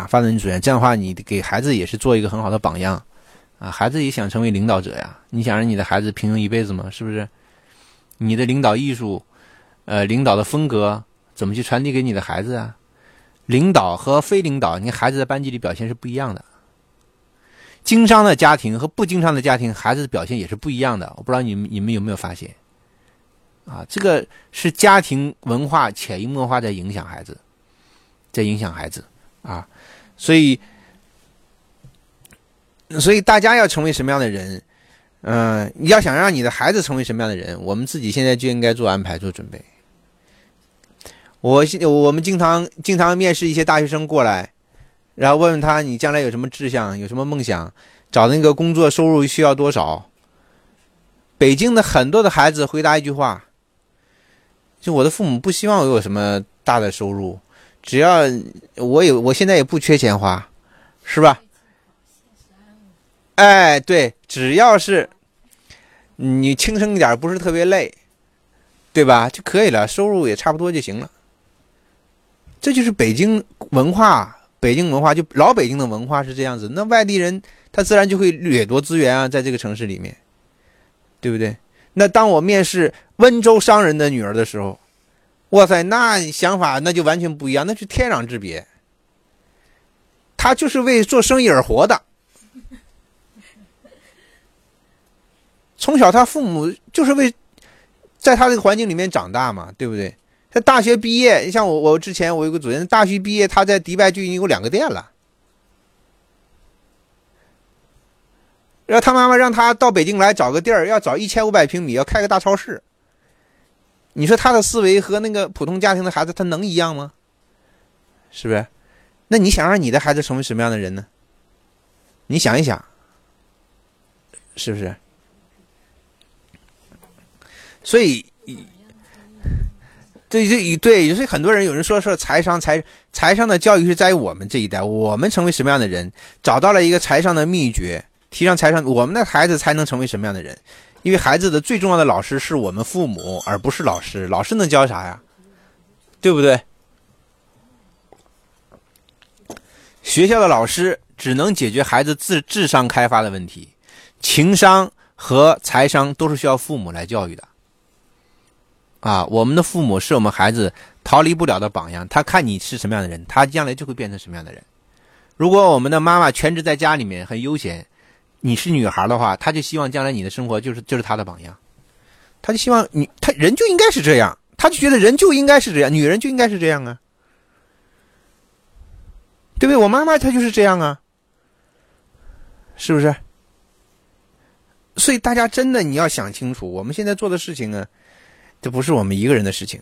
啊，发展你主义，这样的话，你给孩子也是做一个很好的榜样，啊，孩子也想成为领导者呀。你想让你的孩子平庸一辈子吗？是不是？你的领导艺术，呃，领导的风格怎么去传递给你的孩子啊？领导和非领导，你孩子在班级里表现是不一样的。经商的家庭和不经商的家庭，孩子的表现也是不一样的。我不知道你们你们有没有发现？啊，这个是家庭文化潜移默化在影响孩子，在影响孩子啊。所以，所以大家要成为什么样的人？嗯，你要想让你的孩子成为什么样的人，我们自己现在就应该做安排、做准备。我现我们经常经常面试一些大学生过来，然后问问他你将来有什么志向、有什么梦想，找那个工作收入需要多少？北京的很多的孩子回答一句话：就我的父母不希望我有什么大的收入。只要我有，我现在也不缺钱花，是吧？哎，对，只要是你轻松一点，不是特别累，对吧？就可以了，收入也差不多就行了。这就是北京文化，北京文化就老北京的文化是这样子。那外地人他自然就会掠夺资源啊，在这个城市里面，对不对？那当我面试温州商人的女儿的时候。哇塞，那想法那就完全不一样，那是天壤之别。他就是为做生意而活的，从小他父母就是为在他这个环境里面长大嘛，对不对？他大学毕业，像我，我之前我有个主任，大学毕业他在迪拜就已经有两个店了，然后他妈妈让他到北京来找个地儿，要找一千五百平米，要开个大超市。你说他的思维和那个普通家庭的孩子，他能一样吗？是不是？那你想让你的孩子成为什么样的人呢？你想一想，是不是？所以，对对对，所以很多人有人说说财商财财商的教育是在于我们这一代，我们成为什么样的人，找到了一个财商的秘诀，提上财商，我们的孩子才能成为什么样的人。因为孩子的最重要的老师是我们父母，而不是老师。老师能教啥呀？对不对？学校的老师只能解决孩子智智商开发的问题，情商和财商都是需要父母来教育的。啊，我们的父母是我们孩子逃离不了的榜样。他看你是什么样的人，他将来就会变成什么样的人。如果我们的妈妈全职在家里面很悠闲。你是女孩的话，他就希望将来你的生活就是就是他的榜样，他就希望你他人就应该是这样，他就觉得人就应该是这样，女人就应该是这样啊，对不对？我妈妈她就是这样啊，是不是？所以大家真的你要想清楚，我们现在做的事情呢，这不是我们一个人的事情，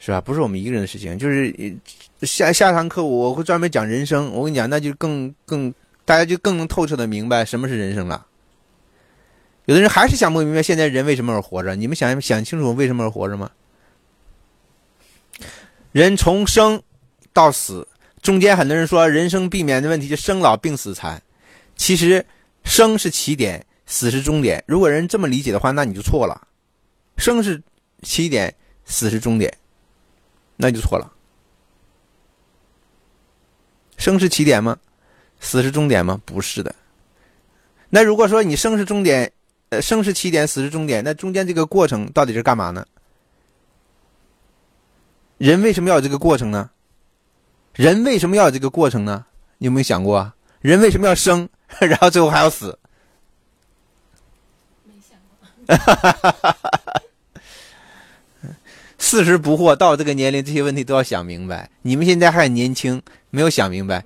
是吧？不是我们一个人的事情，就是下下堂课我会专门讲人生，我跟你讲，那就更更。大家就更能透彻的明白什么是人生了。有的人还是想不明白现在人为什么而活着。你们想想清楚为什么而活着吗？人从生到死中间，很多人说人生避免的问题就生老病死残。其实生是起点，死是终点。如果人这么理解的话，那你就错了。生是起点，死是终点，那就错了。生是起点吗？死是终点吗？不是的。那如果说你生是终点，呃，生是起点，死是终点，那中间这个过程到底是干嘛呢？人为什么要有这个过程呢？人为什么要有这个过程呢？你有没有想过，人为什么要生，然后最后还要死？没想过。四十不惑，到这个年龄，这些问题都要想明白。你们现在还很年轻，没有想明白。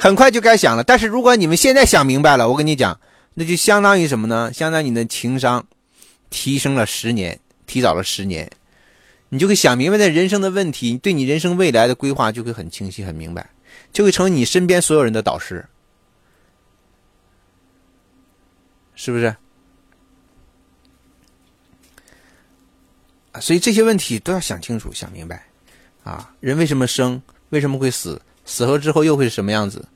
很快就该想了，但是如果你们现在想明白了，我跟你讲，那就相当于什么呢？相当于你的情商提升了十年，提早了十年，你就会想明白的人生的问题，对你人生未来的规划就会很清晰、很明白，就会成为你身边所有人的导师，是不是？所以这些问题都要想清楚、想明白，啊，人为什么生？为什么会死？死后之后又会是什么样子，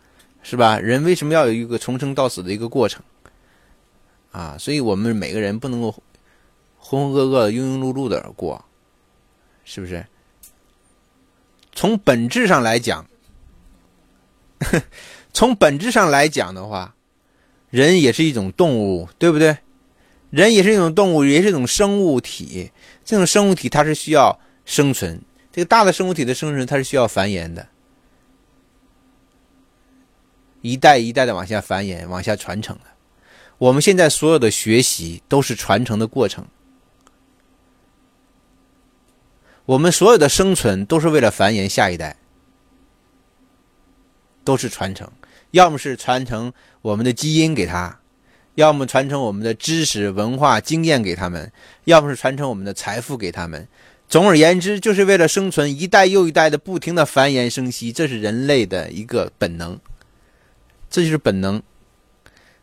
是吧？人为什么要有一个从生到死的一个过程？啊，所以我们每个人不能够浑浑噩噩、庸庸碌碌的过，是不是？从本质上来讲，从本质上来讲的话，人也是一种动物，对不对？人也是一种动物，也是一种生物体。这种生物体它是需要生存，这个大的生物体的生存它是需要繁衍的，一代一代的往下繁衍、往下传承的。我们现在所有的学习都是传承的过程。我们所有的生存都是为了繁衍下一代，都是传承，要么是传承我们的基因给他，要么传承我们的知识、文化、经验给他们，要么是传承我们的财富给他们。总而言之，就是为了生存，一代又一代的不停的繁衍生息，这是人类的一个本能，这就是本能。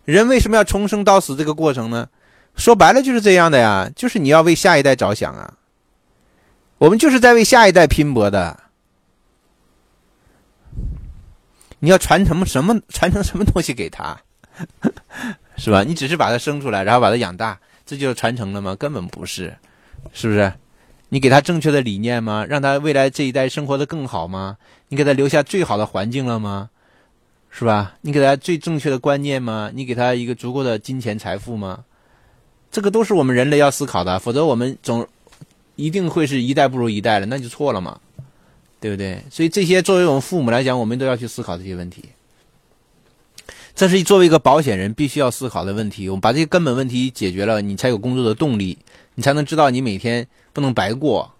人为什么要从生到死这个过程呢？说白了就是这样的呀，就是你要为下一代着想啊。我们就是在为下一代拼搏的。你要传承什么？传承什么东西给他，是吧？你只是把他生出来，然后把他养大，这就传承了吗？根本不是，是不是？你给他正确的理念吗？让他未来这一代生活的更好吗？你给他留下最好的环境了吗？是吧？你给他最正确的观念吗？你给他一个足够的金钱财富吗？这个都是我们人类要思考的，否则我们总。一定会是一代不如一代了，那就错了嘛，对不对？所以这些作为我们父母来讲，我们都要去思考这些问题。这是作为一个保险人必须要思考的问题。我们把这些根本问题解决了，你才有工作的动力，你才能知道你每天不能白过，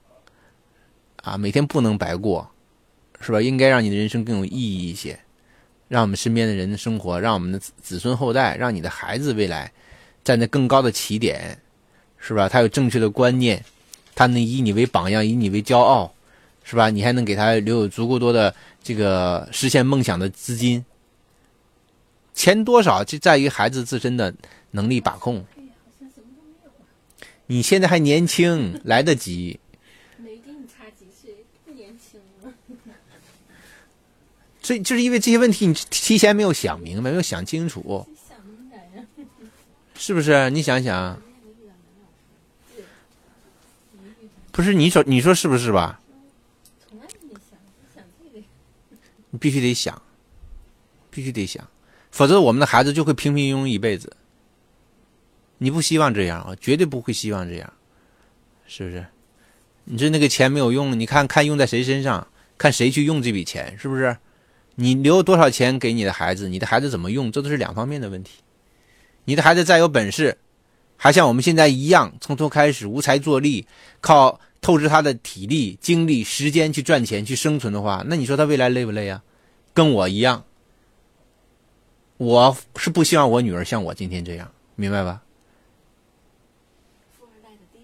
啊，每天不能白过，是吧？应该让你的人生更有意义一些，让我们身边的人的生活，让我们的子孙后代，让你的孩子未来站在更高的起点，是吧？他有正确的观念。他能以你为榜样，以你为骄傲，是吧？你还能给他留有足够多的这个实现梦想的资金。钱多少就在于孩子自身的能力把控。你现在还年轻，来得及。没给你差几岁，不年轻了。所以就是因为这些问题，你提前没有想明白，没有想清楚。是不是？你想想。不是你说你说是不是吧？你必须得想，必须得想，否则我们的孩子就会平平庸庸一辈子。你不希望这样啊？绝对不会希望这样，是不是？你这那个钱没有用，你看看用在谁身上，看谁去用这笔钱，是不是？你留多少钱给你的孩子，你的孩子怎么用，这都是两方面的问题。你的孩子再有本事，还像我们现在一样，从头开始无才作力，靠。透支他的体力、精力、时间去赚钱、去生存的话，那你说他未来累不累啊？跟我一样，我是不希望我女儿像我今天这样，明白吧？富二代的爹。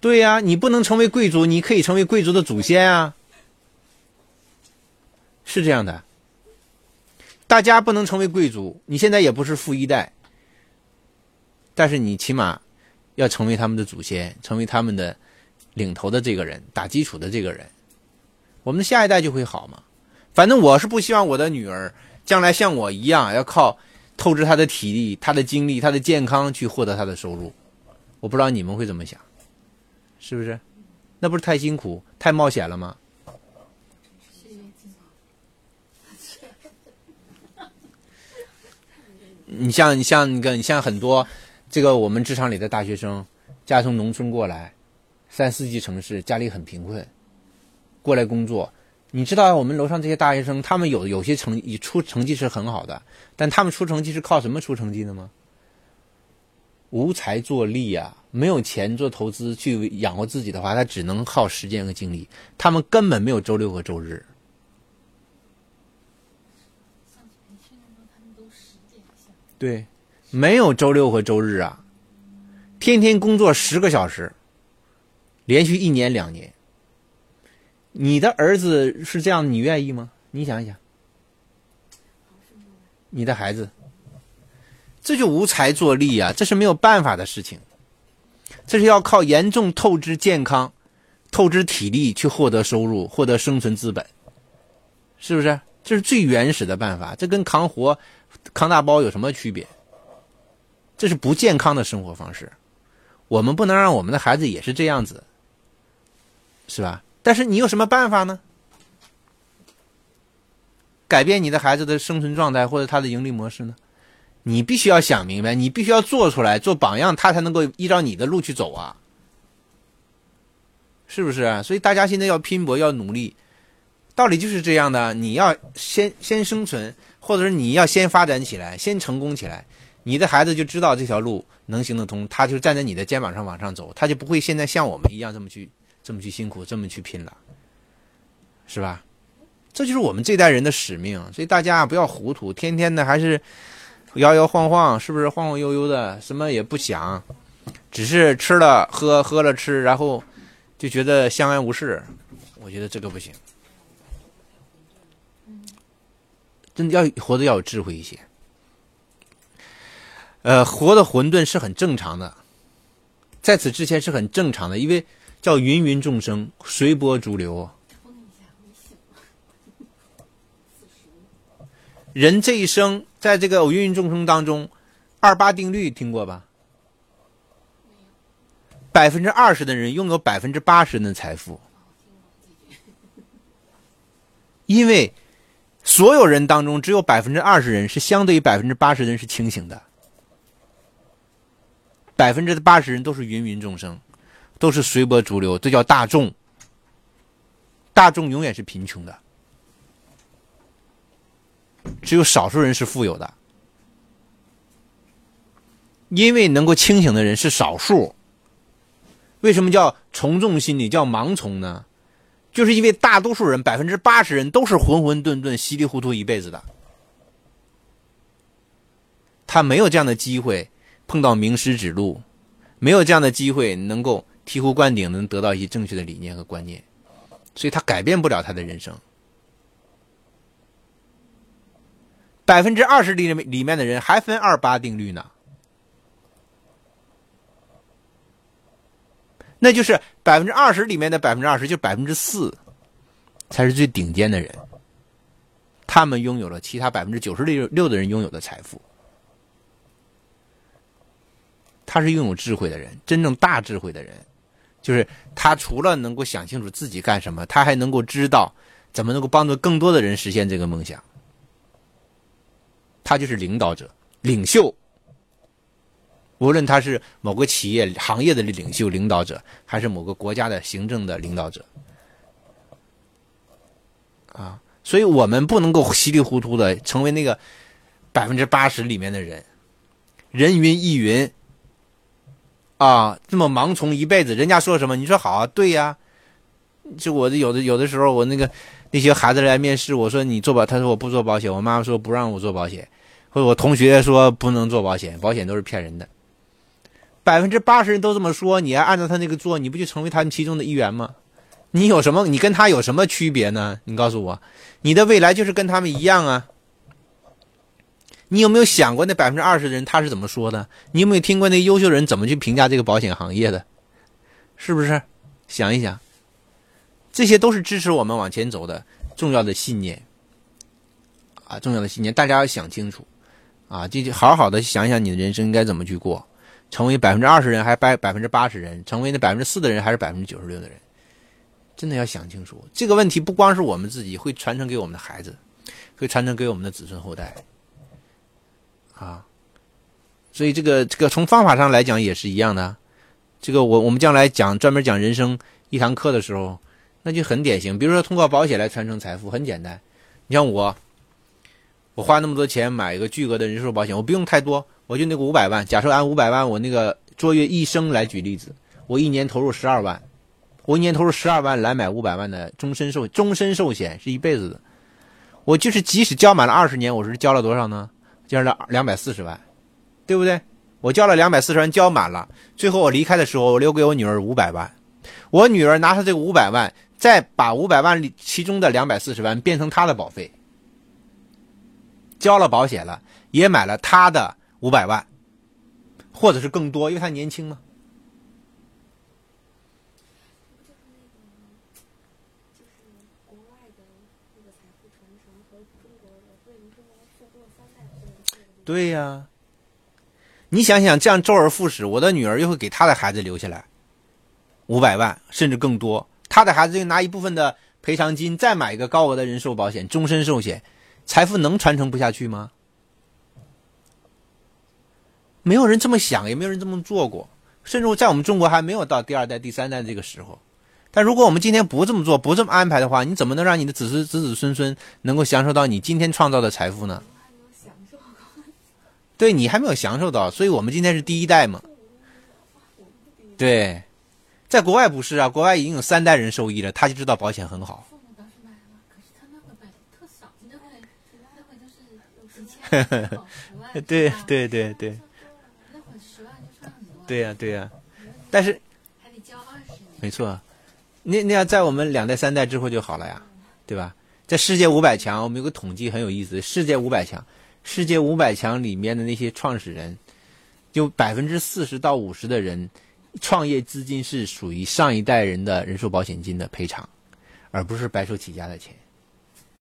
对呀，你不能成为贵族，你可以成为贵族的祖先啊，是这样的。大家不能成为贵族，你现在也不是富一代，但是你起码要成为他们的祖先，成为他们的。领头的这个人，打基础的这个人，我们的下一代就会好嘛。反正我是不希望我的女儿将来像我一样，要靠透支她的体力、她的精力、她的健康去获得她的收入。我不知道你们会怎么想，是不是？那不是太辛苦、太冒险了吗？你像你像那个你像很多这个我们职场里的大学生，家从农村过来。三四级城市，家里很贫困，过来工作。你知道我们楼上这些大学生，他们有有些成出成绩是很好的，但他们出成绩是靠什么出成绩的吗？无才作力啊，没有钱做投资去养活自己的话，他只能靠时间和精力。他们根本没有周六和周日。对，没有周六和周日啊，天天工作十个小时。连续一年两年，你的儿子是这样，你愿意吗？你想一想，你的孩子，这就无才作力啊！这是没有办法的事情，这是要靠严重透支健康、透支体力去获得收入、获得生存资本，是不是？这是最原始的办法，这跟扛活、康大包有什么区别？这是不健康的生活方式，我们不能让我们的孩子也是这样子。是吧？但是你有什么办法呢？改变你的孩子的生存状态或者他的盈利模式呢？你必须要想明白，你必须要做出来做榜样，他才能够依照你的路去走啊，是不是？所以大家现在要拼搏，要努力，道理就是这样的。你要先先生存，或者是你要先发展起来，先成功起来，你的孩子就知道这条路能行得通，他就站在你的肩膀上往上走，他就不会现在像我们一样这么去这么去辛苦，这么去拼了，是吧？这就是我们这代人的使命。所以大家不要糊涂，天天的还是。摇摇晃晃，是不是晃晃悠悠的，什么也不想，只是吃了喝，喝了吃，然后就觉得相安无事。我觉得这个不行，真的要活得要有智慧一些。呃，活的混沌是很正常的，在此之前是很正常的，因为叫芸芸众生，随波逐流。人这一生。在这个芸芸众生当中，二八定律听过吧？百分之二十的人拥有百分之八十的财富，因为所有人当中只有百分之二十人是相对于百分之八十人是清醒的，百分之八十人都是芸芸众生，都是随波逐流，这叫大众。大众永远是贫穷的。只有少数人是富有的，因为能够清醒的人是少数。为什么叫从众心理，叫盲从呢？就是因为大多数人，百分之八十人都是浑浑沌沌、稀里糊涂一辈子的，他没有这样的机会碰到名师指路，没有这样的机会能够醍醐灌顶，能得到一些正确的理念和观念，所以他改变不了他的人生。百分之二十里里面的人还分二八定律呢，那就是百分之二十里面的百分之二十，就百分之四，才是最顶尖的人。他们拥有了其他百分之九十六六的人拥有的财富。他是拥有智慧的人，真正大智慧的人，就是他除了能够想清楚自己干什么，他还能够知道怎么能够帮助更多的人实现这个梦想。他就是领导者、领袖，无论他是某个企业行业的领袖、领导者，还是某个国家的行政的领导者，啊，所以我们不能够稀里糊涂的成为那个百分之八十里面的人，人云亦云，啊，这么盲从一辈子，人家说什么你说好，对呀，就我的有的有的时候我那个那些孩子来面试，我说你做保，他说我不做保险，我妈妈说不让我做保险。或者我同学说不能做保险，保险都是骗人的。百分之八十人都这么说，你要按照他那个做，你不就成为他们其中的一员吗？你有什么？你跟他有什么区别呢？你告诉我，你的未来就是跟他们一样啊。你有没有想过那百分之二十的人他是怎么说的？你有没有听过那优秀人怎么去评价这个保险行业的？是不是？想一想，这些都是支持我们往前走的重要的信念啊，重要的信念，大家要想清楚。啊，就好好的想想你的人生应该怎么去过，成为百分之二十人还百百分之八十人，成为那百分之四的人还是百分之九十六的人，真的要想清楚这个问题。不光是我们自己会传承给我们的孩子，会传承给我们的子孙后代。啊，所以这个这个从方法上来讲也是一样的。这个我我们将来讲专门讲人生一堂课的时候，那就很典型。比如说通过保险来传承财富，很简单。你像我。我花那么多钱买一个巨额的人寿保险，我不用太多，我就那个五百万。假设按五百万，我那个卓越一生来举例子，我一年投入十二万，我一年投入十二万来买五百万的终身寿终身寿险，是一辈子的。我就是即使交满了二十年，我是交了多少呢？交了两百四十万，对不对？我交了两百四十万，交满了，最后我离开的时候，我留给我女儿五百万，我女儿拿着这个五百万，再把五百万里其中的两百四十万变成她的保费。交了保险了，也买了她的五百万，或者是更多，因为他年轻嘛。对呀，你想想，这样周而复始，我的女儿又会给她的孩子留下来五百万，甚至更多。她的孩子又拿一部分的赔偿金，再买一个高额的人寿保险，终身寿险。财富能传承不下去吗？没有人这么想，也没有人这么做过，甚至在我们中国还没有到第二代、第三代这个时候。但如果我们今天不这么做，不这么安排的话，你怎么能让你的子孙、子子孙孙能够享受到你今天创造的财富呢？对你还没有享受到，所以我们今天是第一代嘛。对，在国外不是啊，国外已经有三代人受益了，他就知道保险很好。父母倒是买了，可是他那个买的特少，那会那会都是几千、十万。对对对对对呀对呀，但是还得交二十年。没错，那那要在我们两代三代之后就好了呀，对吧？在世界五百强，我们有个统计很有意思，世界五百强，世界五百强里面的那些创始人，就百分之四十到五十的人，创业资金是属于上一代人的人寿保险金的赔偿，而不是白手起家的钱。